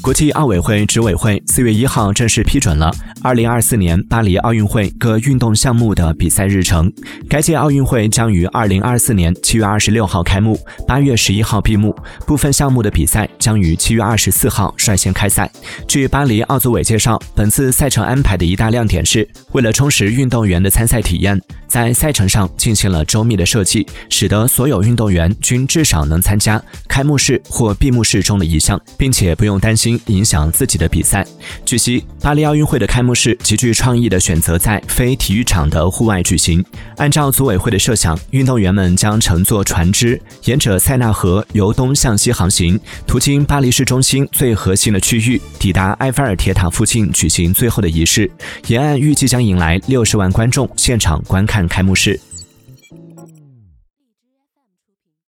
国际奥委会执委会四月一号正式批准了二零二四年巴黎奥运会各运动项目的比赛日程。该届奥运会将于二零二四年七月二十六号开幕，八月十一号闭幕。部分项目的比赛将于七月二十四号率先开赛。据巴黎奥组委介绍，本次赛程安排的一大亮点是，为了充实运动员的参赛体验，在赛程上进行了周密的设计，使得所有运动员均至少能参加开幕式或闭幕式中的一项，并且不用担心心。影响自己的比赛。据悉，巴黎奥运会的开幕式极具创意的选择在非体育场的户外举行。按照组委会的设想，运动员们将乘坐船只，沿着塞纳河由东向西航行，途经巴黎市中心最核心的区域，抵达埃菲尔铁塔附近举行最后的仪式。沿岸预计将迎来六十万观众现场观看开幕式。